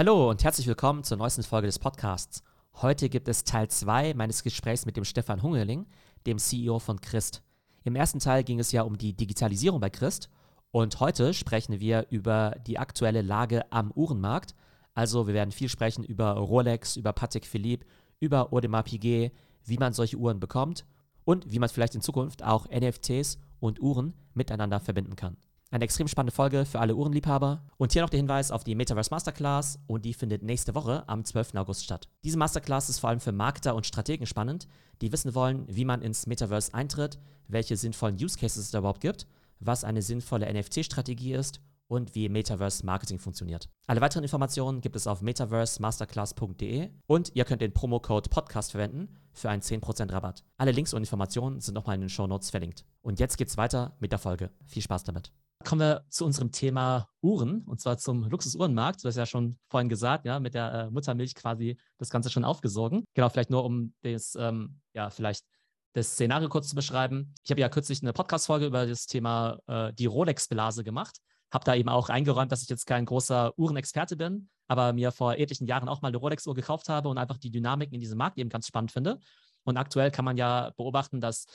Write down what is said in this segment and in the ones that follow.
Hallo und herzlich willkommen zur neuesten Folge des Podcasts. Heute gibt es Teil 2 meines Gesprächs mit dem Stefan Hungerling, dem CEO von Christ. Im ersten Teil ging es ja um die Digitalisierung bei Christ und heute sprechen wir über die aktuelle Lage am Uhrenmarkt. Also wir werden viel sprechen über Rolex, über Patek Philippe, über Audemars Piguet, wie man solche Uhren bekommt und wie man vielleicht in Zukunft auch NFTs und Uhren miteinander verbinden kann. Eine extrem spannende Folge für alle Uhrenliebhaber. Und hier noch der Hinweis auf die Metaverse Masterclass und die findet nächste Woche am 12. August statt. Diese Masterclass ist vor allem für Marketer und Strategen spannend, die wissen wollen, wie man ins Metaverse eintritt, welche sinnvollen Use Cases es da überhaupt gibt, was eine sinnvolle NFT-Strategie ist und wie Metaverse Marketing funktioniert. Alle weiteren Informationen gibt es auf metaversemasterclass.de und ihr könnt den Promocode Podcast verwenden für einen 10% Rabatt. Alle Links und Informationen sind nochmal in den Show Notes verlinkt. Und jetzt geht's weiter mit der Folge. Viel Spaß damit. Kommen wir zu unserem Thema Uhren und zwar zum Luxusuhrenmarkt. Du hast ja schon vorhin gesagt, ja, mit der äh, Muttermilch quasi das Ganze schon aufgesogen. Genau, vielleicht nur um das, ähm, ja, vielleicht das Szenario kurz zu beschreiben. Ich habe ja kürzlich eine Podcast-Folge über das Thema äh, die Rolex-Blase gemacht. Habe da eben auch eingeräumt, dass ich jetzt kein großer Uhrenexperte bin, aber mir vor etlichen Jahren auch mal eine Rolex-Uhr gekauft habe und einfach die Dynamiken in diesem Markt eben ganz spannend finde. Und aktuell kann man ja beobachten, dass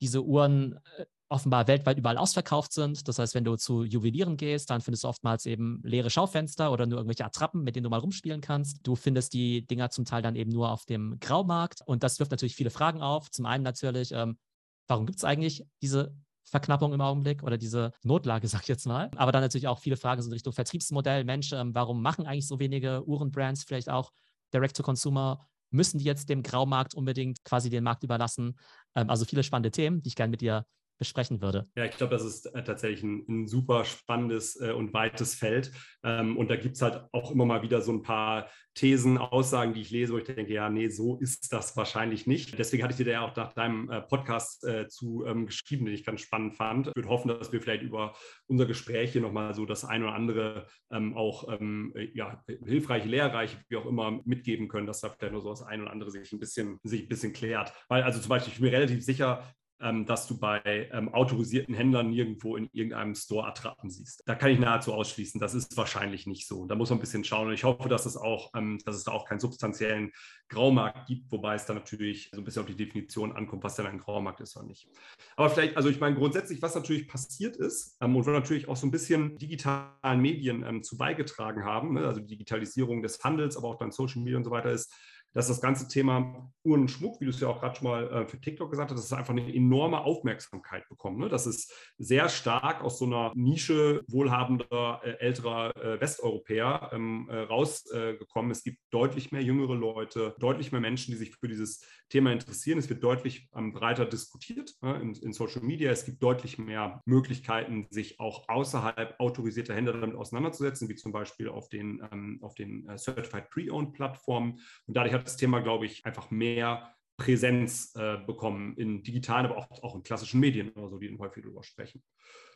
diese Uhren äh, offenbar weltweit überall ausverkauft sind. Das heißt, wenn du zu Juwelieren gehst, dann findest du oftmals eben leere Schaufenster oder nur irgendwelche Attrappen, mit denen du mal rumspielen kannst. Du findest die Dinger zum Teil dann eben nur auf dem Graumarkt. Und das wirft natürlich viele Fragen auf. Zum einen natürlich, ähm, warum gibt es eigentlich diese Verknappung im Augenblick oder diese Notlage, sag ich jetzt mal. Aber dann natürlich auch viele Fragen in Richtung Vertriebsmodell. Mensch, ähm, warum machen eigentlich so wenige Uhrenbrands vielleicht auch Direct-to-Consumer? Müssen die jetzt dem Graumarkt unbedingt quasi den Markt überlassen? Ähm, also viele spannende Themen, die ich gerne mit dir besprechen würde. Ja, ich glaube, das ist äh, tatsächlich ein, ein super spannendes äh, und weites Feld. Ähm, und da gibt es halt auch immer mal wieder so ein paar Thesen, Aussagen, die ich lese, wo ich denke, ja, nee, so ist das wahrscheinlich nicht. Deswegen hatte ich dir ja auch nach deinem äh, Podcast zu ähm, geschrieben, den ich ganz spannend fand. Ich würde hoffen, dass wir vielleicht über unser Gespräch hier nochmal so das ein oder andere ähm, auch ja, hilfreiche, lehrreiche, wie auch immer, mitgeben können, dass da vielleicht nur so das ein oder andere sich ein bisschen, sich ein bisschen klärt. Weil also zum Beispiel, ich bin mir relativ sicher, dass du bei ähm, autorisierten Händlern nirgendwo in irgendeinem Store Attrappen siehst. Da kann ich nahezu ausschließen, das ist wahrscheinlich nicht so. Da muss man ein bisschen schauen. Und ich hoffe, dass es auch, ähm, dass es da auch keinen substanziellen Graumarkt gibt, wobei es dann natürlich so ein bisschen auf die Definition ankommt, was denn ein Graumarkt ist oder nicht. Aber vielleicht, also ich meine grundsätzlich, was natürlich passiert ist ähm, und wo natürlich auch so ein bisschen digitalen Medien ähm, zu beigetragen haben, ne, also die Digitalisierung des Handels, aber auch dann Social Media und so weiter ist, dass das ganze Thema Uhren und Schmuck, wie du es ja auch gerade schon mal äh, für TikTok gesagt hast, dass es einfach eine enorme Aufmerksamkeit bekommt. Ne? Das ist sehr stark aus so einer Nische wohlhabender äh, älterer äh, Westeuropäer ähm, äh, rausgekommen. es gibt deutlich mehr jüngere Leute, deutlich mehr Menschen, die sich für dieses Thema interessieren. Es wird deutlich ähm, breiter diskutiert ne? in, in, Social Media. Es gibt deutlich mehr Möglichkeiten, sich auch außerhalb autorisierter Händler damit auseinanderzusetzen, wie zum Beispiel auf den, ähm, auf den äh, Certified Pre-Owned Plattformen. Und dadurch hat das Thema, glaube ich, einfach mehr Präsenz äh, bekommen in digitalen, aber auch, auch in klassischen Medien oder so, die häufig darüber sprechen.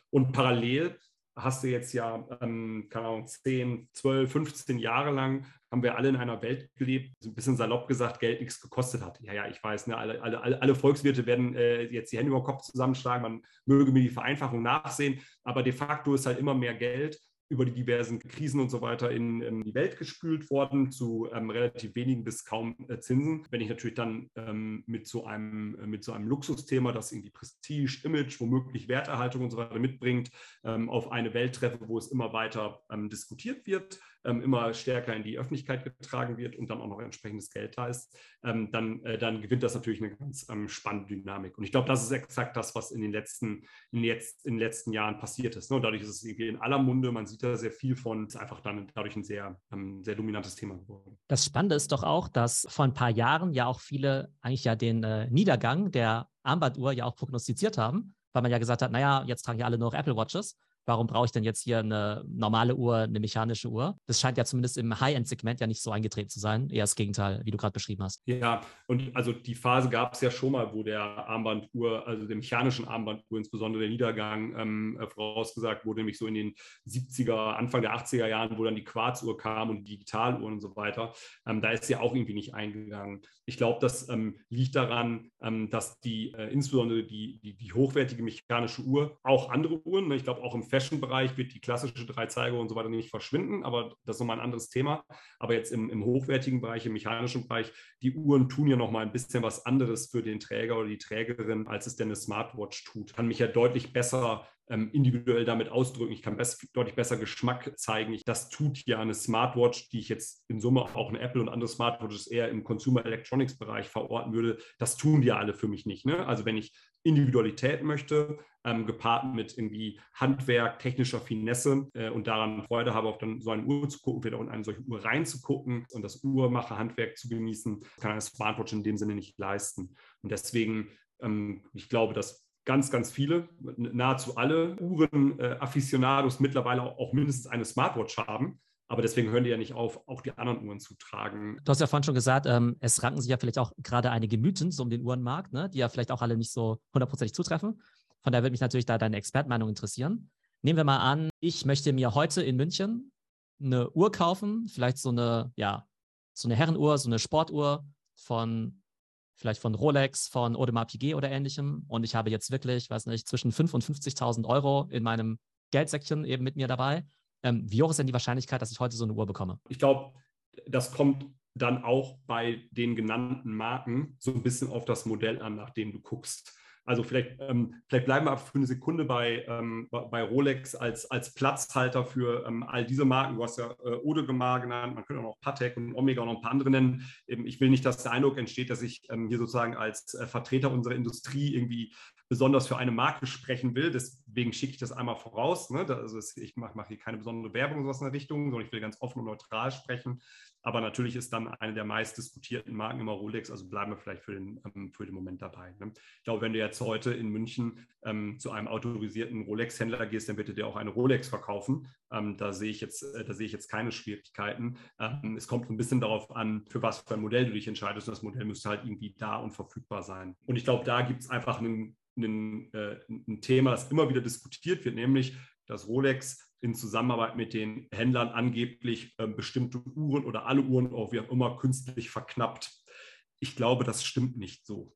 Und parallel hast du jetzt ja, ähm, keine Ahnung, 10, 12, 15 Jahre lang haben wir alle in einer Welt gelebt, so ein bisschen salopp gesagt, Geld nichts gekostet hat. Ja, ja, ich weiß, ne, alle, alle, alle Volkswirte werden äh, jetzt die Hände über den Kopf zusammenschlagen, man möge mir die Vereinfachung nachsehen, aber de facto ist halt immer mehr Geld über die diversen Krisen und so weiter in, in die Welt gespült worden, zu ähm, relativ wenigen bis kaum äh, Zinsen. Wenn ich natürlich dann ähm, mit, so einem, äh, mit so einem Luxusthema, das irgendwie Prestige, Image, womöglich Werterhaltung und so weiter mitbringt, ähm, auf eine Welt treffe, wo es immer weiter ähm, diskutiert wird, immer stärker in die Öffentlichkeit getragen wird und dann auch noch entsprechendes Geld da ist, ähm, dann, äh, dann gewinnt das natürlich eine ganz ähm, spannende Dynamik. Und ich glaube, das ist exakt das, was in den letzten, in jetzt, in den letzten Jahren passiert ist. Ne? Und dadurch ist es irgendwie in aller Munde, man sieht da sehr viel von, ist einfach dann dadurch ein sehr, ähm, sehr dominantes Thema geworden. Das Spannende ist doch auch, dass vor ein paar Jahren ja auch viele eigentlich ja den äh, Niedergang der Armbanduhr ja auch prognostiziert haben, weil man ja gesagt hat, naja, jetzt tragen ja alle nur noch Apple Watches. Warum brauche ich denn jetzt hier eine normale Uhr, eine mechanische Uhr? Das scheint ja zumindest im High-End-Segment ja nicht so eingetreten zu sein. Eher das Gegenteil, wie du gerade beschrieben hast. Ja, und also die Phase gab es ja schon mal, wo der Armbanduhr, also der mechanischen Armbanduhr, insbesondere der Niedergang ähm, äh, vorausgesagt wurde, nämlich so in den 70er, Anfang der 80er Jahren, wo dann die Quarzuhr kam und die Digitaluhren und so weiter. Ähm, da ist sie auch irgendwie nicht eingegangen. Ich glaube, das ähm, liegt daran, ähm, dass die, äh, insbesondere die, die, die, hochwertige mechanische Uhr, auch andere Uhren, ne, ich glaube auch im Feld Fashion-Bereich wird die klassische Dreizeiger und so weiter nicht verschwinden, aber das ist nochmal ein anderes Thema. Aber jetzt im, im hochwertigen Bereich, im mechanischen Bereich, die Uhren tun ja nochmal ein bisschen was anderes für den Träger oder die Trägerin, als es denn eine Smartwatch tut. Kann mich ja deutlich besser ähm, individuell damit ausdrücken. Ich kann best, deutlich besser Geschmack zeigen. Ich, das tut ja eine Smartwatch, die ich jetzt in Summe auch eine Apple und andere Smartwatches eher im Consumer Electronics Bereich verorten würde. Das tun die alle für mich nicht. Ne? Also wenn ich Individualität möchte, ähm, gepaart mit irgendwie Handwerk, technischer Finesse äh, und daran Freude habe, auf dann so eine Uhr zu gucken, wieder in eine solche Uhr reinzugucken und das Uhrmacherhandwerk zu genießen, kann eine Smartwatch in dem Sinne nicht leisten. Und deswegen, ähm, ich glaube, dass ganz, ganz viele, nahezu alle Uhren-Afficionados äh, mittlerweile auch, auch mindestens eine Smartwatch haben. Aber deswegen hören die ja nicht auf, auch die anderen Uhren zu tragen. Du hast ja vorhin schon gesagt, ähm, es ranken sich ja vielleicht auch gerade einige Mythen so um den Uhrenmarkt, ne, die ja vielleicht auch alle nicht so hundertprozentig zutreffen. Von daher würde mich natürlich da deine Expertmeinung interessieren. Nehmen wir mal an, ich möchte mir heute in München eine Uhr kaufen, vielleicht so eine, ja, so eine Herrenuhr, so eine Sportuhr von vielleicht von Rolex, von Audemars Piguet oder ähnlichem. Und ich habe jetzt wirklich, weiß nicht, zwischen 5.000 und 50.000 Euro in meinem Geldsäckchen eben mit mir dabei. Ähm, wie hoch ist denn die Wahrscheinlichkeit, dass ich heute so eine Uhr bekomme? Ich glaube, das kommt dann auch bei den genannten Marken so ein bisschen auf das Modell an, nach dem du guckst. Also vielleicht, ähm, vielleicht bleiben wir für eine Sekunde bei, ähm, bei Rolex als, als Platzhalter für ähm, all diese Marken. Du hast ja äh, Audemars genannt, man könnte auch noch Patek und Omega und noch ein paar andere nennen. ich will nicht, dass der Eindruck entsteht, dass ich ähm, hier sozusagen als äh, Vertreter unserer Industrie irgendwie besonders für eine Marke sprechen will. Deswegen schicke ich das einmal voraus. Ne? Also ich mache mach hier keine besondere Werbung sowas in der Richtung, sondern ich will ganz offen und neutral sprechen. Aber natürlich ist dann eine der meist diskutierten Marken immer Rolex, also bleiben wir vielleicht für den, ähm, für den Moment dabei. Ne? Ich glaube, wenn du jetzt heute in München ähm, zu einem autorisierten Rolex-Händler gehst, dann bitte dir auch eine Rolex verkaufen. Ähm, da sehe ich jetzt, äh, da sehe ich jetzt keine Schwierigkeiten. Ähm, es kommt ein bisschen darauf an, für was für ein Modell du dich entscheidest. Und das Modell müsste halt irgendwie da und verfügbar sein. Und ich glaube, da gibt es einfach einen ein, äh, ein Thema, das immer wieder diskutiert wird, nämlich dass Rolex in Zusammenarbeit mit den Händlern angeblich äh, bestimmte Uhren oder alle Uhren auch wie auch immer künstlich verknappt. Ich glaube, das stimmt nicht so.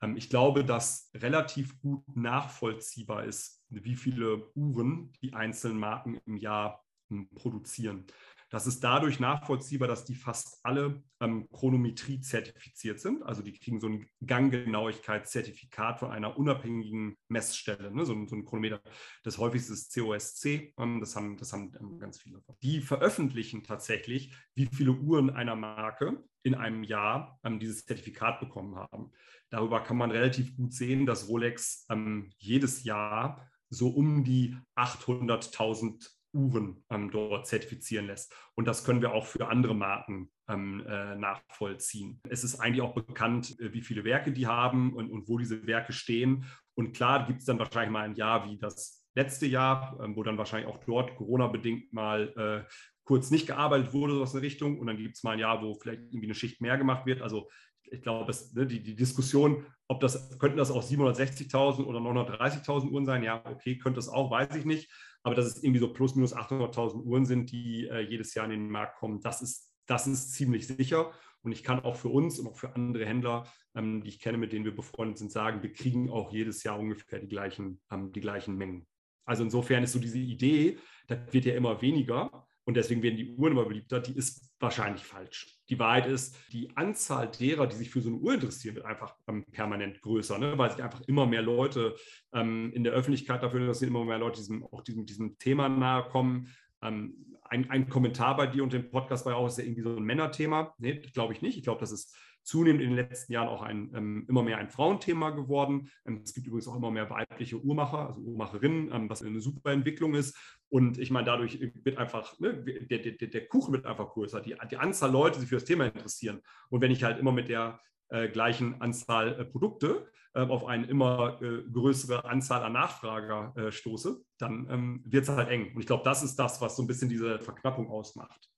Ähm, ich glaube, dass relativ gut nachvollziehbar ist, wie viele Uhren die einzelnen Marken im Jahr hm, produzieren. Das ist dadurch nachvollziehbar, dass die fast alle ähm, Chronometrie zertifiziert sind. Also die kriegen so ein Ganggenauigkeitszertifikat von einer unabhängigen Messstelle, ne? so, so, ein Chronometer. Das häufigste ist COSC, ähm, das, haben, das haben ähm, ganz viele. Die veröffentlichen tatsächlich, wie viele Uhren einer Marke in einem Jahr ähm, dieses Zertifikat bekommen haben. Darüber kann man relativ gut sehen, dass Rolex ähm, jedes Jahr so um die 800.000 Uhren ähm, dort zertifizieren lässt. Und das können wir auch für andere Marken ähm, äh, nachvollziehen. Es ist eigentlich auch bekannt, äh, wie viele Werke die haben und, und wo diese Werke stehen. Und klar gibt es dann wahrscheinlich mal ein Jahr wie das letzte Jahr, ähm, wo dann wahrscheinlich auch dort Corona-bedingt mal äh, kurz nicht gearbeitet wurde, so in der Richtung. Und dann gibt es mal ein Jahr, wo vielleicht irgendwie eine Schicht mehr gemacht wird. Also ich glaube, ne, die, die Diskussion, ob das, könnten das auch 760.000 oder 930.000 Uhren sein? Ja, okay, könnte es auch, weiß ich nicht. Aber dass es irgendwie so plus minus 800.000 Uhren sind, die äh, jedes Jahr in den Markt kommen, das ist, das ist ziemlich sicher. Und ich kann auch für uns und auch für andere Händler, ähm, die ich kenne, mit denen wir befreundet sind, sagen, wir kriegen auch jedes Jahr ungefähr die gleichen, ähm, die gleichen Mengen. Also insofern ist so diese Idee, das wird ja immer weniger und deswegen werden die Uhren immer beliebter, die ist wahrscheinlich falsch. Die Wahrheit ist, die Anzahl derer, die sich für so eine Uhr interessieren, wird einfach ähm, permanent größer, ne? weil sich einfach immer mehr Leute ähm, in der Öffentlichkeit dafür interessieren, immer mehr Leute diesem, auch diesem, diesem Thema nahe kommen. Ähm, ein, ein, Kommentar bei dir und dem Podcast war ja auch, ist ja irgendwie so ein Männerthema. Nee, glaube ich nicht. Ich glaube, das ist zunehmend in den letzten Jahren auch ein, ähm, immer mehr ein Frauenthema geworden. Ähm, es gibt übrigens auch immer mehr weibliche Uhrmacher, also Uhrmacherinnen, ähm, was eine super Entwicklung ist. Und ich meine, dadurch wird einfach, ne, der, der, der Kuchen wird einfach größer, die, die Anzahl Leute, die sich für das Thema interessieren. Und wenn ich halt immer mit der äh, gleichen Anzahl äh, Produkte äh, auf eine immer äh, größere Anzahl an Nachfrager äh, stoße, dann ähm, wird es halt eng. Und ich glaube, das ist das, was so ein bisschen diese Verknappung ausmacht.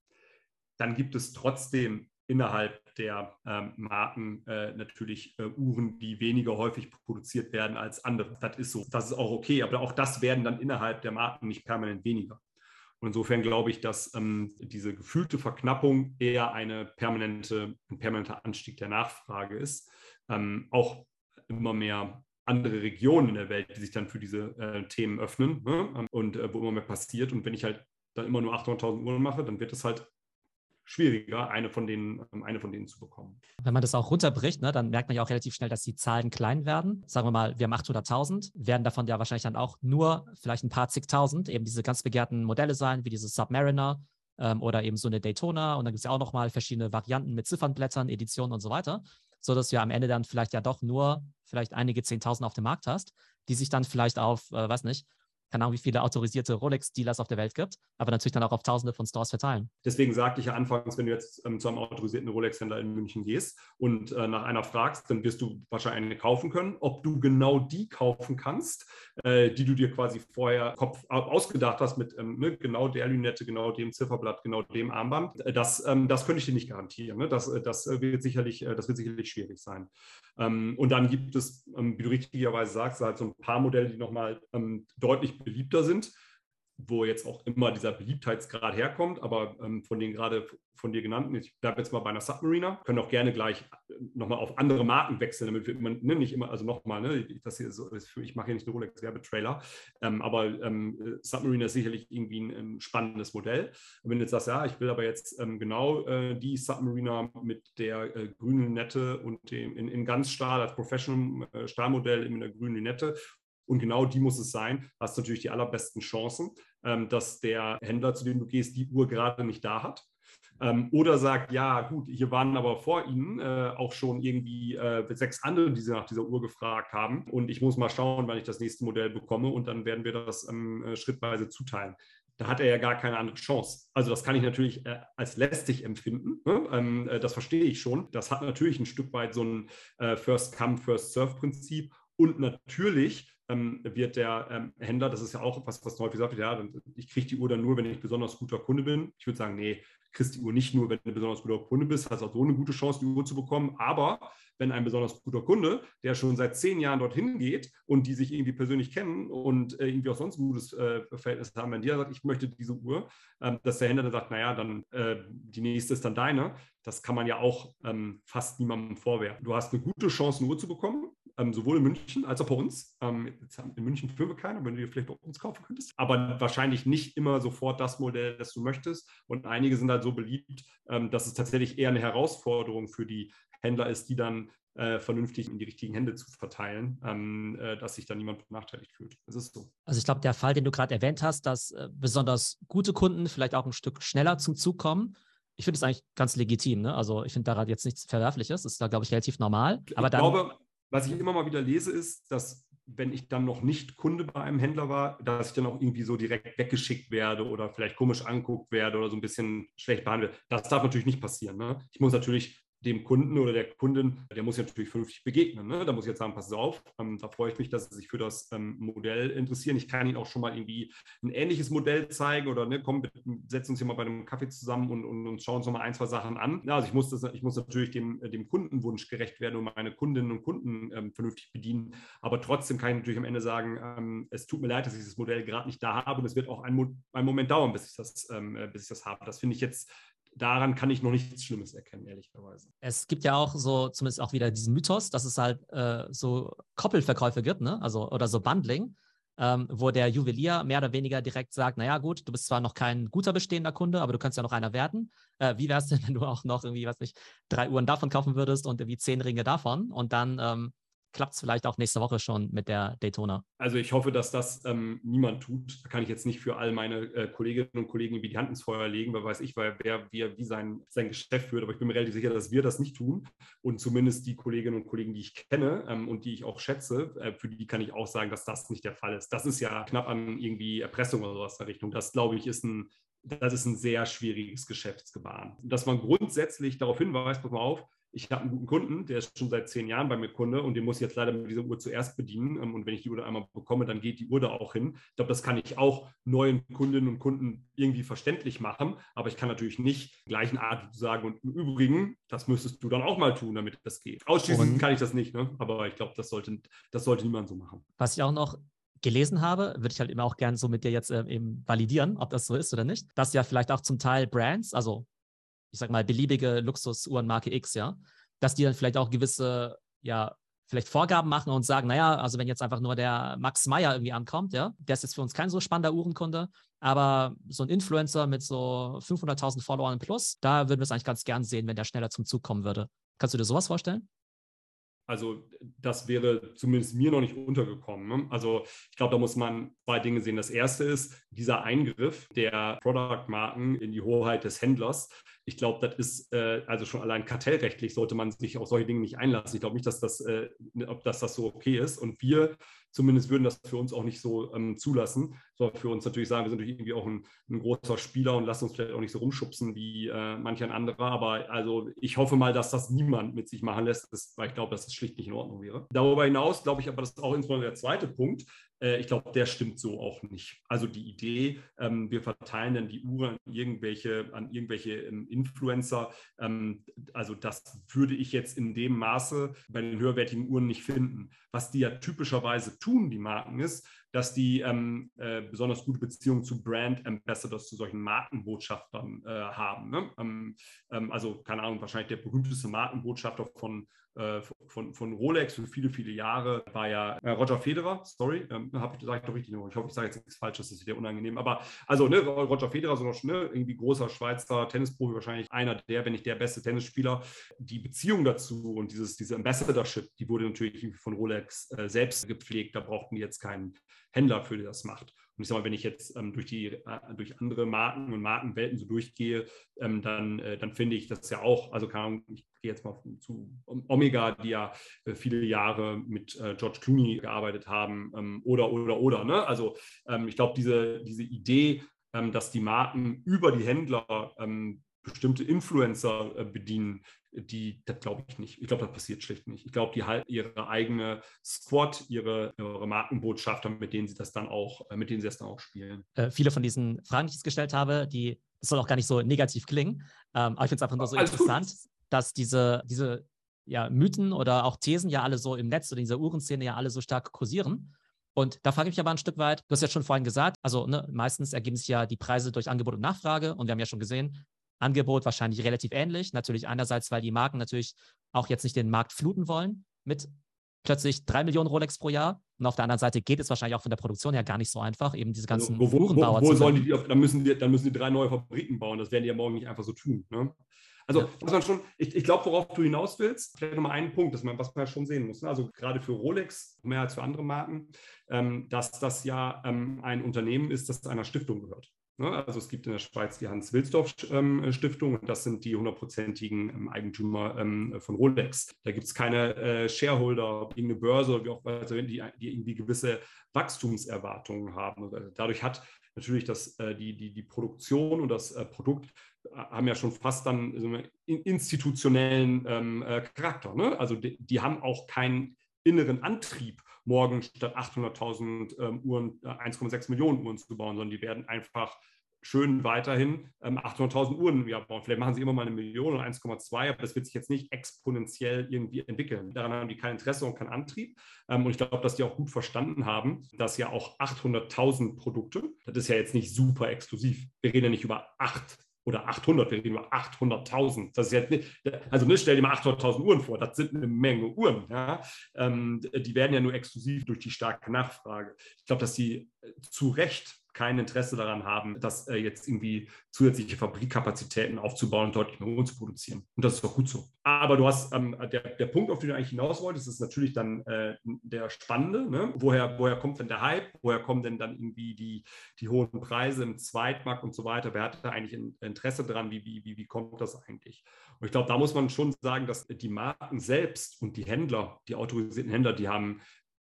Dann gibt es trotzdem innerhalb der ähm, Marken äh, natürlich äh, Uhren, die weniger häufig produziert werden als andere. Das ist so. Das ist auch okay, aber auch das werden dann innerhalb der Marken nicht permanent weniger. Und insofern glaube ich, dass ähm, diese gefühlte Verknappung eher eine permanente, ein permanenter Anstieg der Nachfrage ist. Ähm, auch immer mehr andere Regionen in der Welt, die sich dann für diese äh, Themen öffnen ne? und äh, wo immer mehr passiert. Und wenn ich halt dann immer nur 800.000 Uhren mache, dann wird es halt schwieriger, eine von denen, ähm, eine von denen zu bekommen. Wenn man das auch runterbricht, ne, dann merkt man ja auch relativ schnell, dass die Zahlen klein werden. Sagen wir mal, wir haben 800.000, werden davon ja wahrscheinlich dann auch nur vielleicht ein paar zigtausend eben diese ganz begehrten Modelle sein, wie diese Submariner ähm, oder eben so eine Daytona. Und dann gibt es ja auch nochmal verschiedene Varianten mit Ziffernblättern, Editionen und so weiter, sodass du ja am Ende dann vielleicht ja doch nur vielleicht einige Zehntausend auf dem Markt hast, die sich dann vielleicht auf, äh, weiß nicht, keine Ahnung, wie viele autorisierte Rolex-Dealers auf der Welt gibt, aber natürlich dann auch auf Tausende von Stores verteilen. Deswegen sagte ich ja anfangs, wenn du jetzt ähm, zu einem autorisierten Rolex-Händler in München gehst und äh, nach einer fragst, dann wirst du wahrscheinlich eine kaufen können. Ob du genau die kaufen kannst, äh, die du dir quasi vorher Kopf ausgedacht hast mit ähm, ne, genau der Lünette, genau dem Zifferblatt, genau dem Armband, äh, das, ähm, das könnte ich dir nicht garantieren. Ne? Das, äh, das, äh, wird sicherlich, das wird sicherlich schwierig sein. Ähm, und dann gibt es, ähm, wie du richtigerweise sagst, halt so ein paar Modelle, die nochmal ähm, deutlich beliebter sind wo jetzt auch immer dieser Beliebtheitsgrad herkommt, aber ähm, von den gerade von dir genannten, ich bleibe jetzt mal bei einer Submariner, können auch gerne gleich äh, nochmal auf andere Marken wechseln, damit wir immer, ne, nicht immer, also nochmal, ne, das hier so, ich mache hier nicht einen Rolex-Werbetrailer, ähm, aber ähm, Submariner ist sicherlich irgendwie ein, ein, spannendes Modell. Wenn du jetzt sagst, ja, ich will aber jetzt ähm, genau äh, die Submariner mit der äh, grünen Linette und dem in, in ganz Stahl als Professional äh, Stahlmodell in der grünen Linette und genau die muss es sein. Hast du natürlich die allerbesten Chancen, ähm, dass der Händler, zu dem du gehst, die Uhr gerade nicht da hat. Ähm, oder sagt, ja, gut, hier waren aber vor Ihnen äh, auch schon irgendwie äh, sechs andere, die Sie nach dieser Uhr gefragt haben. Und ich muss mal schauen, wann ich das nächste Modell bekomme. Und dann werden wir das ähm, äh, schrittweise zuteilen da hat er ja gar keine andere Chance. Also das kann ich natürlich äh, als lästig empfinden. Ne? Ähm, äh, das verstehe ich schon. Das hat natürlich ein Stück weit so ein First-Come, First-Serve-Prinzip. Und natürlich ähm, wird der ähm, Händler, das ist ja auch was, was häufig gesagt wird, ja, ich kriege die Uhr dann nur, wenn ich besonders guter Kunde bin. Ich würde sagen, nee, kriegst die Uhr nicht nur, wenn du besonders guter Kunde bist, hast auch so eine gute Chance, die Uhr zu bekommen. Aber wenn ein besonders guter Kunde, der schon seit zehn Jahren dorthin geht und die sich irgendwie persönlich kennen und äh, irgendwie auch sonst ein gutes äh, Verhältnis haben, wenn der sagt, ich möchte diese Uhr, ähm, dass der Händler dann sagt, naja, dann äh, die nächste ist dann deine, das kann man ja auch ähm, fast niemandem vorwerfen. Du hast eine gute Chance, eine Uhr zu bekommen ähm, sowohl in München als auch bei uns. Ähm, in München führen wir keiner, wenn du dir vielleicht bei uns kaufen könntest. Aber wahrscheinlich nicht immer sofort das Modell, das du möchtest. Und einige sind halt so beliebt, ähm, dass es tatsächlich eher eine Herausforderung für die Händler ist, die dann äh, vernünftig in die richtigen Hände zu verteilen, ähm, äh, dass sich da niemand benachteiligt fühlt. Das ist so. Also ich glaube, der Fall, den du gerade erwähnt hast, dass äh, besonders gute Kunden vielleicht auch ein Stück schneller zum Zug kommen, ich finde es eigentlich ganz legitim. Ne? Also ich finde daran jetzt nichts Verwerfliches. Das ist da, glaube ich, relativ normal. Aber ich dann, glaube, was ich immer mal wieder lese, ist, dass wenn ich dann noch nicht Kunde bei einem Händler war, dass ich dann auch irgendwie so direkt weggeschickt werde oder vielleicht komisch anguckt werde oder so ein bisschen schlecht behandelt. Das darf natürlich nicht passieren. Ne? Ich muss natürlich dem Kunden oder der Kundin, der muss natürlich vernünftig begegnen. Ne? Da muss ich jetzt sagen, pass auf, ähm, da freue ich mich, dass Sie sich für das ähm, Modell interessieren. Ich kann Ihnen auch schon mal irgendwie ein ähnliches Modell zeigen oder ne, komm, setzen uns hier mal bei einem Kaffee zusammen und, und, und schauen uns noch mal ein, zwei Sachen an. Ja, also ich muss, das, ich muss natürlich dem, dem Kundenwunsch gerecht werden und meine Kundinnen und Kunden ähm, vernünftig bedienen. Aber trotzdem kann ich natürlich am Ende sagen, ähm, es tut mir leid, dass ich das Modell gerade nicht da habe und es wird auch einen, einen Moment dauern, bis ich das, ähm, äh, bis ich das habe. Das finde ich jetzt daran kann ich noch nichts Schlimmes erkennen, ehrlicherweise. Es gibt ja auch so, zumindest auch wieder diesen Mythos, dass es halt äh, so Koppelverkäufe gibt, ne? Also, oder so Bundling, ähm, wo der Juwelier mehr oder weniger direkt sagt, naja, gut, du bist zwar noch kein guter bestehender Kunde, aber du kannst ja noch einer werden. Äh, wie wäre es denn, wenn du auch noch irgendwie, weiß nicht, drei Uhren davon kaufen würdest und irgendwie zehn Ringe davon und dann ähm, klappt es vielleicht auch nächste Woche schon mit der Daytona. Also ich hoffe, dass das ähm, niemand tut. Da kann ich jetzt nicht für all meine äh, Kolleginnen und Kollegen wie die Hand ins Feuer legen, weil weiß ich, weil wer, wer wie sein, sein Geschäft führt. Aber ich bin mir relativ sicher, dass wir das nicht tun. Und zumindest die Kolleginnen und Kollegen, die ich kenne ähm, und die ich auch schätze, äh, für die kann ich auch sagen, dass das nicht der Fall ist. Das ist ja knapp an irgendwie Erpressung oder sowas in der Richtung. Das, glaube ich, ist ein, das ist ein sehr schwieriges Geschäftsgebaren. Dass man grundsätzlich darauf hinweist, pass mal auf, ich habe einen guten Kunden, der ist schon seit zehn Jahren bei mir Kunde und den muss ich jetzt leider mit dieser Uhr zuerst bedienen. Ähm, und wenn ich die Uhr einmal bekomme, dann geht die Uhr da auch hin. Ich glaube, das kann ich auch neuen Kundinnen und Kunden irgendwie verständlich machen, aber ich kann natürlich nicht gleichen Art sagen und im Übrigen, das müsstest du dann auch mal tun, damit das geht. Ausschließen und kann ich das nicht, ne? aber ich glaube, das sollte, das sollte niemand so machen. Was ich auch noch gelesen habe, würde ich halt immer auch gerne so mit dir jetzt äh, eben validieren, ob das so ist oder nicht, dass ja vielleicht auch zum Teil Brands, also ich sag mal, beliebige Luxusuhren Marke X, ja, dass die dann vielleicht auch gewisse, ja, vielleicht Vorgaben machen und sagen, naja, also wenn jetzt einfach nur der Max Meyer irgendwie ankommt, ja, der ist jetzt für uns kein so spannender Uhrenkunde, aber so ein Influencer mit so 500.000 Followern plus, da würden wir es eigentlich ganz gern sehen, wenn der schneller zum Zug kommen würde. Kannst du dir sowas vorstellen? Also das wäre zumindest mir noch nicht untergekommen. Ne? Also ich glaube, da muss man zwei Dinge sehen. Das erste ist dieser Eingriff der Product-Marken in die Hoheit des Händlers ich glaube, das ist äh, also schon allein kartellrechtlich sollte man sich auf solche Dinge nicht einlassen. Ich glaube nicht, dass das, äh, ob das, das so okay ist. Und wir zumindest würden das für uns auch nicht so ähm, zulassen, sondern für uns natürlich sagen, wir sind natürlich irgendwie auch ein, ein, großer Spieler und lassen uns vielleicht auch nicht so rumschubsen wie äh, manch ein anderer. Aber also ich hoffe mal, dass das niemand mit sich machen lässt, das, weil ich glaube, dass das schlicht nicht in Ordnung wäre. Darüber hinaus glaube ich aber, das ist auch insbesondere der zweite Punkt, äh, ich glaube, der stimmt so auch nicht. Also die Idee, ähm, wir verteilen dann die Uhren an irgendwelche, an irgendwelche ähm, Influencer, ähm, also das würde ich jetzt in dem Maße bei den höherwertigen Uhren nicht finden. Was die ja typischerweise tun, die Marken, ist, dass die ähm, äh, besonders gute Beziehungen zu Brand Ambassadors, zu solchen Markenbotschaftern äh, haben. Ne? Ähm, ähm, also, keine Ahnung, wahrscheinlich der berühmteste Markenbotschafter von, äh, von, von Rolex für viele, viele Jahre war ja äh, Roger Federer. Sorry, ähm, habe ich doch richtig. Ich hoffe, ich sage jetzt nichts Falsches, das ist wieder unangenehm. Aber also, ne, Roger Federer, so noch ne, irgendwie großer Schweizer Tennisprofi, wahrscheinlich einer der, wenn nicht der beste Tennisspieler. Die Beziehung dazu und dieses, diese Ambassadorship, die wurde natürlich von Rolex äh, selbst gepflegt. Da brauchten die jetzt keinen Händler für, das macht. Und ich sage mal, wenn ich jetzt ähm, durch, die, äh, durch andere Marken und Markenwelten so durchgehe, ähm, dann, äh, dann finde ich das ja auch, also keine Ahnung, ich gehe jetzt mal zu Omega, die ja äh, viele Jahre mit äh, George Clooney gearbeitet haben, ähm, oder, oder, oder. Ne? Also ähm, ich glaube, diese, diese Idee, ähm, dass die Marken über die Händler ähm, bestimmte Influencer äh, bedienen, die, das glaube ich nicht. Ich glaube, das passiert schlicht nicht. Ich glaube, die halten ihre eigene Squad, ihre, ihre Markenbotschafter, mit denen sie das dann auch, äh, mit denen sie das dann auch spielen. Äh, viele von diesen Fragen, die ich gestellt habe, die, das soll auch gar nicht so negativ klingen, ähm, aber ich finde es einfach nur so Alles interessant, gut. dass diese, diese ja, Mythen oder auch Thesen ja alle so im Netz oder in dieser Uhrenszene ja alle so stark kursieren. Und da frage ich mich aber ein Stück weit, du hast ja schon vorhin gesagt, also ne, meistens ergeben sich ja die Preise durch Angebot und Nachfrage und wir haben ja schon gesehen, Angebot wahrscheinlich relativ ähnlich. Natürlich einerseits, weil die Marken natürlich auch jetzt nicht den Markt fluten wollen mit plötzlich drei Millionen Rolex pro Jahr. Und auf der anderen Seite geht es wahrscheinlich auch von der Produktion her gar nicht so einfach, eben diese ganzen also, wo, wo, wo sollen die, dann müssen die, dann müssen die drei neue Fabriken bauen. Das werden die ja morgen nicht einfach so tun. Ne? Also, ja. was man schon, ich, ich glaube, worauf du hinaus willst, vielleicht nochmal einen Punkt, dass man, was man ja schon sehen muss. Ne? Also, gerade für Rolex, mehr als für andere Marken, ähm, dass das ja ähm, ein Unternehmen ist, das einer Stiftung gehört. Ne? Also es gibt in der Schweiz die Hans-Wilsdorf-Stiftung ähm, und das sind die hundertprozentigen ähm, Eigentümer ähm, von Rolex. Da gibt es keine äh, Shareholder, irgendeine Börse, wie auch also die, die irgendwie gewisse Wachstumserwartungen haben. Also dadurch hat natürlich das, äh, die, die, die Produktion und das äh, Produkt haben ja schon fast dann so einen institutionellen Charakter. Ne? Also die, die haben auch keinen inneren Antrieb, morgen statt 800.000 ähm, Uhren 1,6 äh, Millionen Uhren zu bauen, sondern die werden einfach schön weiterhin ähm, 800.000 Uhren im bauen. Vielleicht machen sie immer mal eine Million oder 1,2, aber das wird sich jetzt nicht exponentiell irgendwie entwickeln. Daran haben die kein Interesse und keinen Antrieb. Ähm, und ich glaube, dass die auch gut verstanden haben, dass ja auch 800.000 Produkte, das ist ja jetzt nicht super exklusiv. Wir reden ja nicht über acht oder 800, wir reden über 800.000. Das ist jetzt nicht, also ne, stell dir mal 800.000 Uhren vor, das sind eine Menge Uhren. Ja? Ähm, die werden ja nur exklusiv durch die starke Nachfrage. Ich glaube, dass sie zu Recht kein Interesse daran haben, das äh, jetzt irgendwie zusätzliche Fabrikkapazitäten aufzubauen und deutlich mehr Uhren zu produzieren. Und das ist doch gut so. Aber du hast, ähm, der, der Punkt, auf den du eigentlich hinaus wolltest, ist natürlich dann äh, der spannende. Ne? Woher, woher kommt denn der Hype? Woher kommen denn dann irgendwie die, die hohen Preise im Zweitmarkt und so weiter? Wer hat da eigentlich ein Interesse dran? Wie, wie, wie, wie kommt das eigentlich? Und ich glaube, da muss man schon sagen, dass die Marken selbst und die Händler, die autorisierten Händler, die haben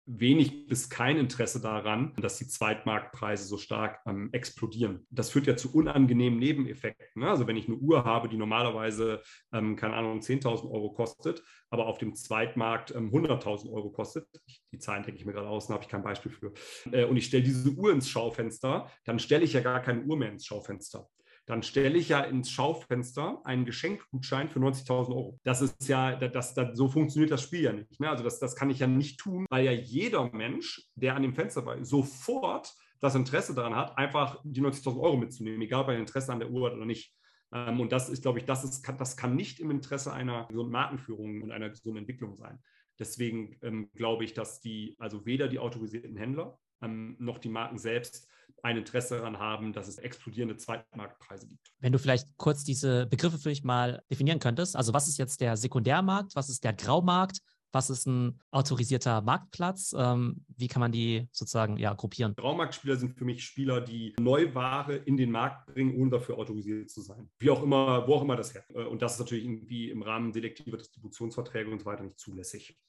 wenig bis kein Interesse daran, dass die Zweitmarktpreise so stark ähm, explodieren. Das führt ja zu unangenehmen Nebeneffekten. Ne? Also wenn ich eine Uhr habe, die normalerweise, ähm, keine Ahnung, 10.000 Euro kostet, aber auf dem Zweitmarkt ähm, 100.000 Euro kostet, die Zahlen denke ich mir gerade aus, da habe ich kein Beispiel für, äh, und ich stelle diese Uhr ins Schaufenster, dann stelle ich ja gar keine Uhr mehr ins Schaufenster dann stelle ich ja ins Schaufenster einen Geschenkgutschein für 90.000 Euro. Das ist ja, das, das, so funktioniert das Spiel ja nicht. Ne? Also das, das kann ich ja nicht tun, weil ja jeder Mensch, der an dem Fenster war, sofort das Interesse daran hat, einfach die 90.000 Euro mitzunehmen, egal ob er Interesse an der Uhr hat oder nicht. Ähm, und das ist, glaube ich, das, ist, das kann nicht im Interesse einer gesunden Markenführung und einer gesunden Entwicklung sein. Deswegen ähm, glaube ich, dass die, also weder die autorisierten Händler ähm, noch die Marken selbst ein Interesse daran haben, dass es explodierende Zweitmarktpreise gibt. Wenn du vielleicht kurz diese Begriffe für mich mal definieren könntest, also was ist jetzt der Sekundärmarkt, was ist der Graumarkt, was ist ein autorisierter Marktplatz? Ähm, wie kann man die sozusagen ja, gruppieren? Graumarktspieler sind für mich Spieler, die Neuware in den Markt bringen, ohne dafür autorisiert zu sein. Wie auch immer, wo auch immer das her. Äh, und das ist natürlich irgendwie im Rahmen selektiver Distributionsverträge und so weiter nicht zulässig.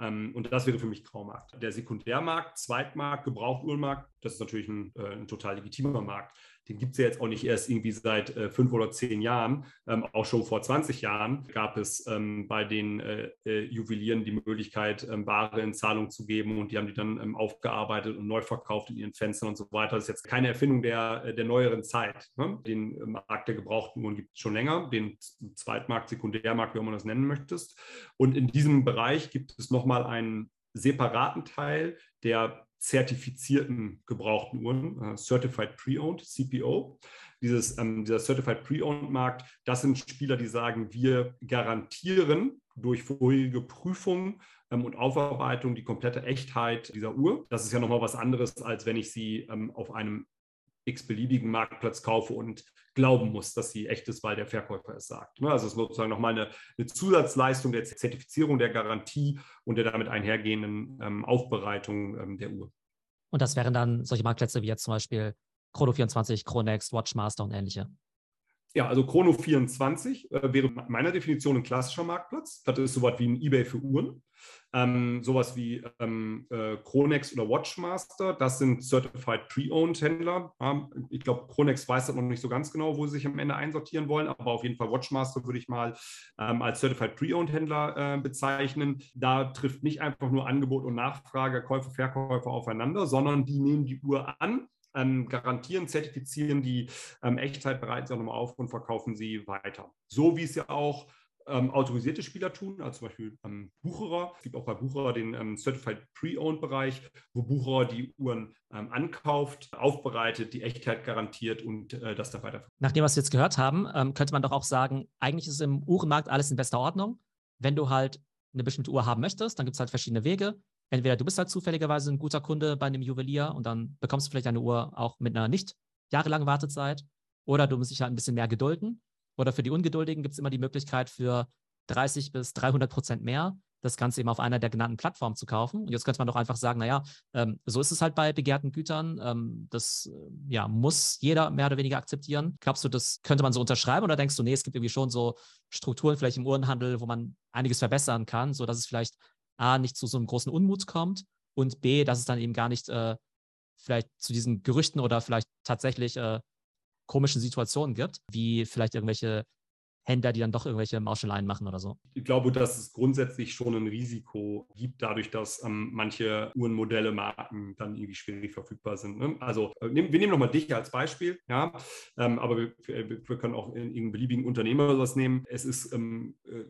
Ähm, und das wäre für mich Graumarkt. Der Sekundärmarkt, Zweitmarkt, Gebrauchuhrenmarkt, das ist natürlich ein, äh, ein total legitimer Markt den gibt es ja jetzt auch nicht erst irgendwie seit äh, fünf oder zehn Jahren. Ähm, auch schon vor 20 Jahren gab es ähm, bei den äh, äh, Juwelieren die Möglichkeit, ähm, Ware in Zahlung zu geben und die haben die dann ähm, aufgearbeitet und neu verkauft in ihren Fenstern und so weiter. Das ist jetzt keine Erfindung der, äh, der neueren Zeit. Ne? Den äh, Markt der gebrauchten Uhren gibt es schon länger, den Zweitmarkt, Sekundärmarkt, wie man das nennen möchtest. Und in diesem Bereich gibt es nochmal einen separaten Teil, der zertifizierten gebrauchten Uhren, äh, Certified Pre-Owned, CPO. Dieses, ähm, dieser Certified Pre-Owned-Markt, das sind Spieler, die sagen, wir garantieren durch vorherige Prüfungen ähm, und Aufarbeitung die komplette Echtheit dieser Uhr. Das ist ja nochmal was anderes, als wenn ich sie ähm, auf einem x-beliebigen Marktplatz kaufe und glauben muss, dass sie echt ist, weil der Verkäufer es sagt. Ne, also es ist sozusagen nochmal eine, eine Zusatzleistung der Zertifizierung, der Garantie und der damit einhergehenden ähm, Aufbereitung ähm, der Uhr. Und das wären dann solche Marktplätze wie jetzt zum Beispiel Chrono24, Chronext, Watchmaster und ähnliche. Ja, also Chrono 24 äh, wäre meiner Definition ein klassischer Marktplatz. Das ist sowas wie ein eBay für Uhren. Ähm, sowas wie ähm, äh, Chronex oder Watchmaster, das sind Certified Pre-Owned Händler. Ähm, ich glaube, Chronex weiß das noch nicht so ganz genau, wo sie sich am Ende einsortieren wollen, aber auf jeden Fall Watchmaster würde ich mal ähm, als Certified Pre-Owned Händler äh, bezeichnen. Da trifft nicht einfach nur Angebot und Nachfrage, Käufer, Verkäufer aufeinander, sondern die nehmen die Uhr an, ähm, garantieren, zertifizieren die ähm, Echtheit, bereiten sie auch nochmal auf und verkaufen sie weiter. So wie es ja auch ähm, autorisierte Spieler tun, also zum Beispiel ähm, Bucherer. Es gibt auch bei Bucherer den ähm, Certified Pre-Owned-Bereich, wo Bucherer die Uhren ähm, ankauft, aufbereitet, die Echtheit garantiert und äh, das dann weiter. Nach dem, was wir jetzt gehört haben, ähm, könnte man doch auch sagen, eigentlich ist im Uhrenmarkt alles in bester Ordnung. Wenn du halt eine bestimmte Uhr haben möchtest, dann gibt es halt verschiedene Wege. Entweder du bist halt zufälligerweise ein guter Kunde bei einem Juwelier und dann bekommst du vielleicht eine Uhr auch mit einer nicht jahrelangen Wartezeit, oder du musst dich halt ein bisschen mehr gedulden oder für die Ungeduldigen gibt es immer die Möglichkeit, für 30 bis 300 Prozent mehr das Ganze eben auf einer der genannten Plattformen zu kaufen. Und jetzt könnte man doch einfach sagen, naja, ähm, so ist es halt bei begehrten Gütern. Ähm, das äh, ja, muss jeder mehr oder weniger akzeptieren. Glaubst du, das könnte man so unterschreiben oder denkst du, nee, es gibt irgendwie schon so Strukturen vielleicht im Uhrenhandel, wo man einiges verbessern kann, sodass es vielleicht A, nicht zu so einem großen Unmut kommt und B, dass es dann eben gar nicht äh, vielleicht zu diesen Gerüchten oder vielleicht tatsächlich äh, komischen Situationen gibt, wie vielleicht irgendwelche Händler, die dann doch irgendwelche Mauscheleien machen oder so? Ich glaube, dass es grundsätzlich schon ein Risiko gibt, dadurch, dass ähm, manche Uhrenmodelle, Marken dann irgendwie schwierig verfügbar sind. Ne? Also äh, wir nehmen nochmal dich als Beispiel, ja, ähm, aber wir, wir, können auch in irgendeinem beliebigen Unternehmer das nehmen. Es ist ähm, äh,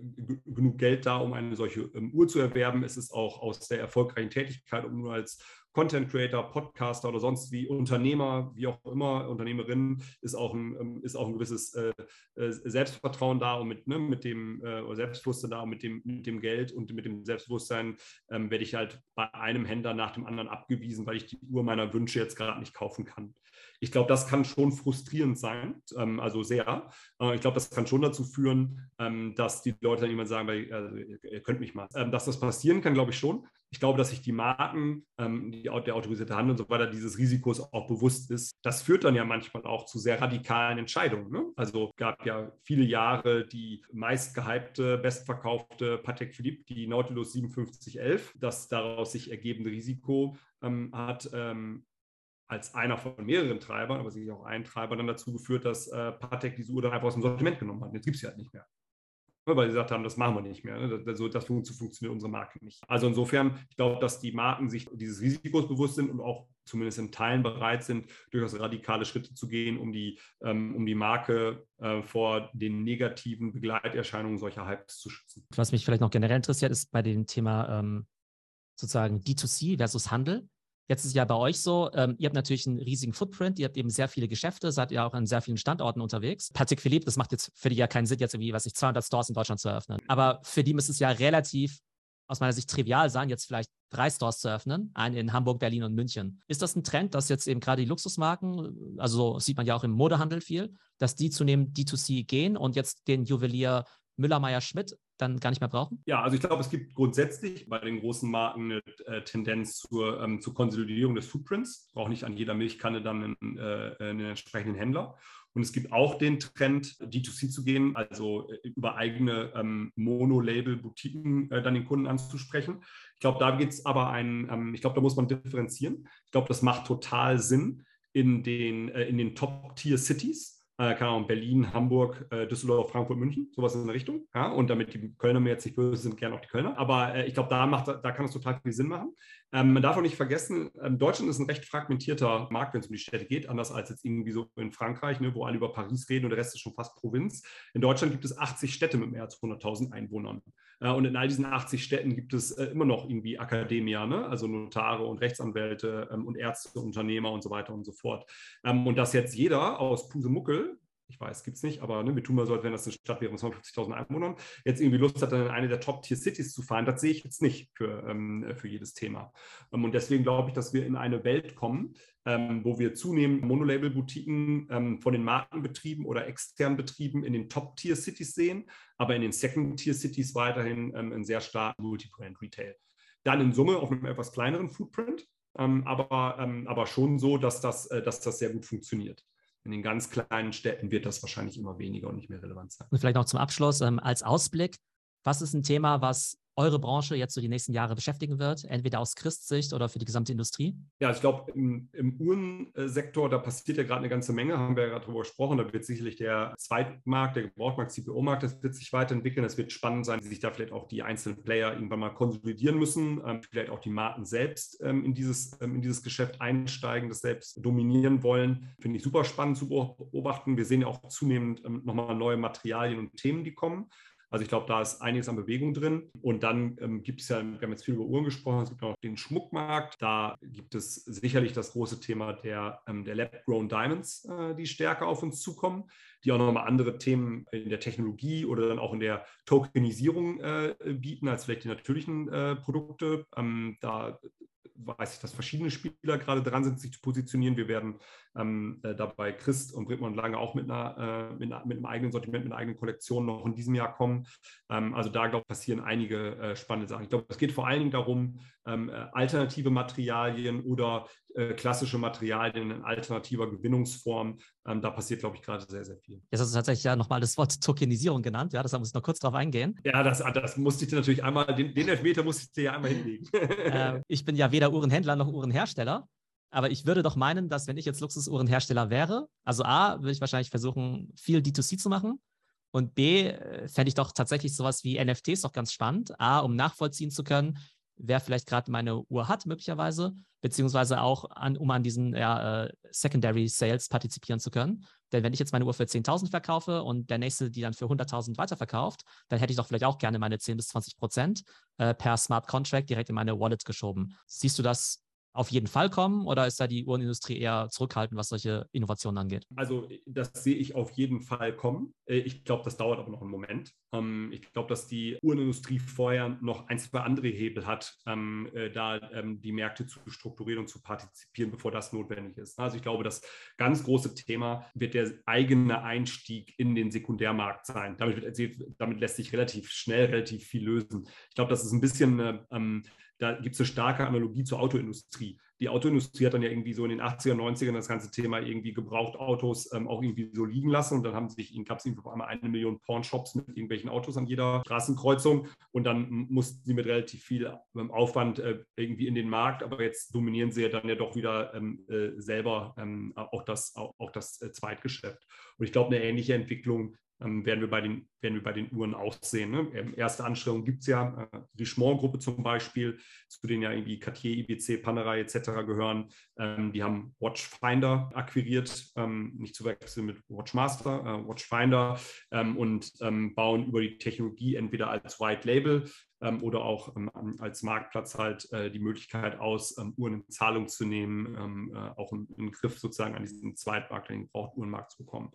genug Geld da, um eine solche ähm, Uhr zu erwerben. Es ist auch aus der erfolgreichen Tätigkeit, um nur als Content Creator, Podcaster oder sonst wie Unternehmer, wie auch immer, Unternehmerinnen, ist auch ein, ähm, ist auch ein gewisses äh, äh, Selbstvertrauen da und mit, ne, mit dem äh, oder Selbstbewusstsein da und mit dem, mit dem Geld und mit dem Selbstbewusstsein ähm, werde ich halt bei einem Händler nach dem anderen abgewiesen, weil ich die Uhr meiner Wünsche jetzt gerade nicht kaufen kann. Ich glaube, das kann schon frustrierend sein, ähm, also sehr. Äh, ich glaube, das kann schon dazu führen, ähm, dass die Leute dann jemand sagen, weil, also, ihr könnt mich mal. Ähm, dass das passieren kann, glaube ich schon. Ich glaube, dass sich die Marken, ähm, die, der autorisierte Handel und so weiter, dieses Risikos auch bewusst ist. Das führt dann ja manchmal auch zu sehr radikalen Entscheidungen. Ne? Also gab ja viele Jahre die meist gehypte, bestverkaufte Patek Philippe, die Nautilus 5711. Das daraus sich ergebende Risiko ähm, hat ähm, als einer von mehreren Treibern, aber sicher auch ein Treiber, dann dazu geführt, dass äh, Patek diese Uhr dann einfach aus dem Sortiment genommen hat. Jetzt gibt es sie halt nicht mehr. Weil sie gesagt haben, das machen wir nicht mehr. Ne? Das, das, funktioniert unsere Marke nicht. Also insofern, ich glaube, dass die Marken sich dieses Risikos bewusst sind und auch zumindest in Teilen bereit sind, durchaus radikale Schritte zu gehen, um die, ähm, um die Marke äh, vor den negativen Begleiterscheinungen solcher Hypes zu schützen. Was mich vielleicht noch generell interessiert, ist bei dem Thema ähm, sozusagen D2C versus Handel. Jetzt ist es ja bei euch so, ähm, ihr habt natürlich einen riesigen Footprint, ihr habt eben sehr viele Geschäfte, seid ja auch an sehr vielen Standorten unterwegs. Patrick Philippe, das macht jetzt für die ja keinen Sinn, jetzt irgendwie, was ich 200 Stores in Deutschland zu eröffnen. Aber für die ist es ja relativ aus meiner Sicht trivial sein, jetzt vielleicht drei Stores zu öffnen, einen in Hamburg, Berlin und München. Ist das ein Trend, dass jetzt eben gerade die Luxusmarken, also sieht man ja auch im Modehandel viel, dass die zunehmend D2C gehen und jetzt den Juwelier Müller, Meyer, Schmidt dann gar nicht mehr brauchen? Ja, also ich glaube, es gibt grundsätzlich bei den großen Marken eine äh, Tendenz zur, ähm, zur Konsolidierung des Footprints. Braucht nicht an jeder Milchkanne dann einen, äh, einen entsprechenden Händler. Und es gibt auch den Trend, D2C zu gehen, also äh, über eigene ähm, Mono-Label-Boutiquen äh, dann den Kunden anzusprechen. Ich glaube, da gibt es aber einen, ähm, ich glaube, da muss man differenzieren. Ich glaube, das macht total Sinn in den, äh, in den Top-Tier-Cities äh, keine Ahnung, Berlin, Hamburg, äh, Düsseldorf, Frankfurt, München, sowas in der Richtung. Ja? Und damit die Kölner mir jetzt nicht böse sind, gerne auch die Kölner. Aber äh, ich glaube, da, da kann es total viel Sinn machen. Ähm, man darf auch nicht vergessen, ähm, Deutschland ist ein recht fragmentierter Markt, wenn es um die Städte geht, anders als jetzt irgendwie so in Frankreich, ne, wo alle über Paris reden und der Rest ist schon fast Provinz. In Deutschland gibt es 80 Städte mit mehr als 100.000 Einwohnern. Äh, und in all diesen 80 Städten gibt es äh, immer noch irgendwie Akademia, ne? also Notare und Rechtsanwälte ähm, und Ärzte, Unternehmer und so weiter und so fort. Ähm, und dass jetzt jeder aus Pusemuckel ich weiß, gibt es nicht, aber ne, wir tun mal so, als wenn das eine Stadt wäre mit 250.000 Einwohnern, jetzt irgendwie Lust hat, dann in eine der Top-Tier-Cities zu fahren, das sehe ich jetzt nicht für, ähm, für jedes Thema. Ähm, und deswegen glaube ich, dass wir in eine Welt kommen, ähm, wo wir zunehmend Monolabel-Boutiquen ähm, von den Markenbetrieben oder externen Betrieben in den Top-Tier-Cities sehen, aber in den Second-Tier-Cities weiterhin ähm, einen sehr starken Multi-Brand-Retail. Dann in Summe auf einem etwas kleineren Footprint, ähm, aber, aber schon so, dass das, äh, dass das sehr gut funktioniert. In den ganz kleinen Städten wird das wahrscheinlich immer weniger und nicht mehr relevant sein. Und vielleicht noch zum Abschluss ähm, als Ausblick. Was ist ein Thema, was eure Branche jetzt so die nächsten Jahre beschäftigen wird, entweder aus Christsicht oder für die gesamte Industrie? Ja, ich glaube, im, im Uhrensektor, da passiert ja gerade eine ganze Menge, haben wir ja gerade darüber gesprochen. Da wird sicherlich der Zweitmarkt, der Gebrauchtmarkt, CPO-Markt, das wird sich weiterentwickeln. Es wird spannend sein, wie sich da vielleicht auch die einzelnen Player irgendwann mal konsolidieren müssen, ähm, vielleicht auch die Marken selbst ähm, in, dieses, ähm, in dieses Geschäft einsteigen, das selbst dominieren wollen. Finde ich super spannend zu beobachten. Wir sehen ja auch zunehmend ähm, nochmal neue Materialien und Themen, die kommen. Also ich glaube, da ist einiges an Bewegung drin. Und dann ähm, gibt es ja, wir haben jetzt viel über Uhren gesprochen, es gibt auch den Schmuckmarkt. Da gibt es sicherlich das große Thema der, ähm, der Lab-Grown Diamonds, äh, die stärker auf uns zukommen, die auch nochmal andere Themen in der Technologie oder dann auch in der Tokenisierung äh, bieten als vielleicht die natürlichen äh, Produkte. Ähm, da weiß ich, dass verschiedene Spieler gerade dran sind, sich zu positionieren. Wir werden ähm, äh, dabei Christ und Brittmann Lange auch mit, einer, äh, mit, einer, mit, einem eigenen Sortiment, mit einer eigenen Kollektion noch in diesem Jahr kommen. Ähm, also da, glaube ich, passieren einige äh, spannende Sachen. Ich glaube, es geht vor allen Dingen darum, ähm, äh, alternative Materialien oder klassische Materialien in alternativer Gewinnungsform. Ähm, da passiert, glaube ich, gerade sehr, sehr viel. Jetzt hast du tatsächlich ja nochmal das Wort Tokenisierung genannt. Ja, da muss ich noch kurz drauf eingehen. Ja, das, das musste ich dir natürlich einmal, den, den Elfmeter musste ich dir ja einmal hinlegen. äh, ich bin ja weder Uhrenhändler noch Uhrenhersteller. Aber ich würde doch meinen, dass wenn ich jetzt Luxusuhrenhersteller wäre, also A, würde ich wahrscheinlich versuchen, viel D2C zu machen. Und B, äh, fände ich doch tatsächlich sowas wie NFTs doch ganz spannend. A, um nachvollziehen zu können, wer vielleicht gerade meine Uhr hat, möglicherweise, beziehungsweise auch, an, um an diesen ja, äh, Secondary Sales partizipieren zu können. Denn wenn ich jetzt meine Uhr für 10.000 verkaufe und der nächste die dann für 100.000 weiterverkauft, dann hätte ich doch vielleicht auch gerne meine 10 bis 20 Prozent äh, per Smart Contract direkt in meine Wallet geschoben. Siehst du das auf jeden Fall kommen oder ist da die Uhrenindustrie eher zurückhaltend, was solche Innovationen angeht? Also das sehe ich auf jeden Fall kommen. Äh, ich glaube, das dauert aber noch einen Moment. Ähm, ich glaube, dass die Uhrenindustrie vorher noch ein, zwei andere Hebel hat, ähm, äh, da ähm, die Märkte zu strukturieren und zu partizipieren, bevor das notwendig ist. Also ich glaube, das ganz große Thema wird der eigene Einstieg in den Sekundärmarkt sein. Damit, damit lässt sich relativ schnell relativ viel lösen. Ich glaube, das ist ein bisschen äh, da gibt es eine starke Analogie zur Autoindustrie. Die Autoindustrie hat dann ja irgendwie so in den 80er, 90ern das ganze Thema irgendwie gebraucht Autos ähm, auch irgendwie so liegen lassen und dann haben sich, gab es auf einmal eine Million Pornshops mit irgendwelchen Autos an jeder Straßenkreuzung und dann mussten sie mit relativ viel ähm, Aufwand äh, irgendwie in den Markt, aber jetzt dominieren sie ja dann ja doch wieder ähm, äh, selber ähm, auch das, auch, auch das äh, Zweitgeschäft. Und ich glaube, eine ähnliche Entwicklung ähm, werden, wir bei den, werden wir bei den Uhren auch sehen. Ne? Ähm, erste Anstrengungen gibt es ja, äh, die Schmor-Gruppe zum Beispiel, zu denen ja irgendwie Cartier, IBC, Panerai etc. gehören. Ähm, die haben Watchfinder akquiriert, ähm, nicht zu wechseln mit Watchmaster, äh, Watchfinder ähm, und ähm, bauen über die Technologie entweder als White Label oder auch als Marktplatz halt äh, die Möglichkeit aus, Uhren in Zahlung zu nehmen, äh, auch einen, Griff sozusagen an diesen Zweitmarkt, den Gebrauchtuhrenmarkt zu bekommen.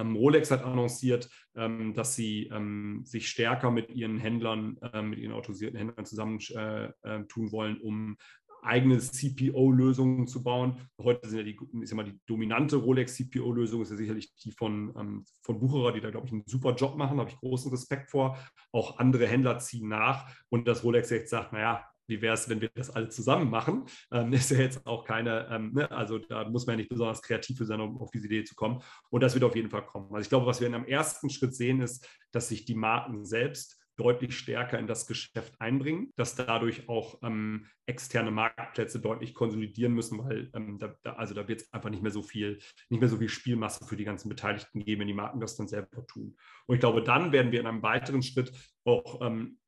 Ähm, Rolex hat annonciert, ähm, dass sie ähm, sich stärker mit ihren Händlern, mit ihren autorisierten Händlern zusammentun äh, äh, wollen, um eigene CPO-Lösungen zu bauen. Heute sind ja die, ist ja mal die dominante Rolex-CPO-Lösung, ist ja sicherlich die von, ähm, von Bucherer, die da, glaube ich, einen super Job machen, habe ich großen Respekt vor. Auch andere Händler ziehen nach und dass Rolex jetzt sagt, naja, wie wäre es, wenn wir das alle zusammen machen? Ähm, ist ja jetzt auch keine, ähm, ne? also da muss man ja nicht besonders kreativ für sein, um auf diese Idee zu kommen. Und das wird auf jeden Fall kommen. Also ich glaube, was wir in einem ersten Schritt sehen, ist, dass sich die Marken selbst deutlich stärker in das Geschäft einbringen, dass dadurch auch ähm, externe Marktplätze deutlich konsolidieren müssen, weil ähm, da, da, also da wird es einfach nicht mehr so viel, nicht mehr so viel Spielmasse für die ganzen Beteiligten geben, wenn die Marken das dann selber tun. Und ich glaube, dann werden wir in einem weiteren Schritt auch ähm,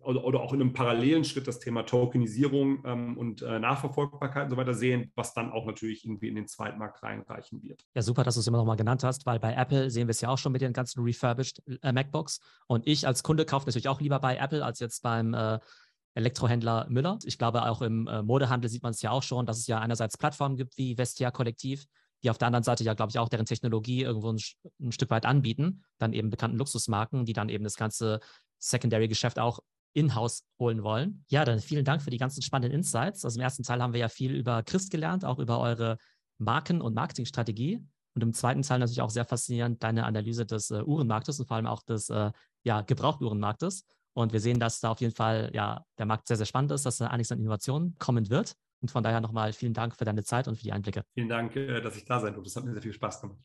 oder, oder, auch in einem parallelen Schritt das Thema Tokenisierung ähm, und äh, Nachverfolgbarkeit und so weiter sehen, was dann auch natürlich irgendwie in den Zweitmarkt reinreichen wird. Ja, super, dass du es immer noch mal genannt hast, weil bei Apple sehen wir es ja auch schon mit den ganzen refurbished äh, MacBooks. Und ich als Kunde kaufe natürlich auch lieber bei Apple als jetzt beim äh, Elektrohändler Müller. Ich glaube, auch im äh, Modehandel sieht man es ja auch schon, dass es ja einerseits Plattformen gibt wie Vestia Kollektiv, die auf der anderen Seite ja, glaube ich, auch deren Technologie irgendwo ein, ein, Stück weit anbieten, dann eben bekannten Luxusmarken, die dann eben das ganze Secondary-Geschäft auch in-house holen wollen. Ja, dann vielen Dank für die ganzen spannenden Insights. Also im ersten Teil haben wir ja viel über Christ gelernt, auch über eure Marken- und Marketingstrategie. Und im zweiten Teil natürlich auch sehr faszinierend deine Analyse des äh, Uhrenmarktes und vor allem auch des äh, ja, Gebrauchuhrenmarktes. Und wir sehen, dass da auf jeden Fall ja der Markt sehr, sehr spannend ist, dass da einiges an Innovationen kommen wird. Und von daher nochmal vielen Dank für deine Zeit und für die Einblicke. Vielen Dank, äh, dass ich da sein durfte. Das hat mir sehr viel Spaß gemacht.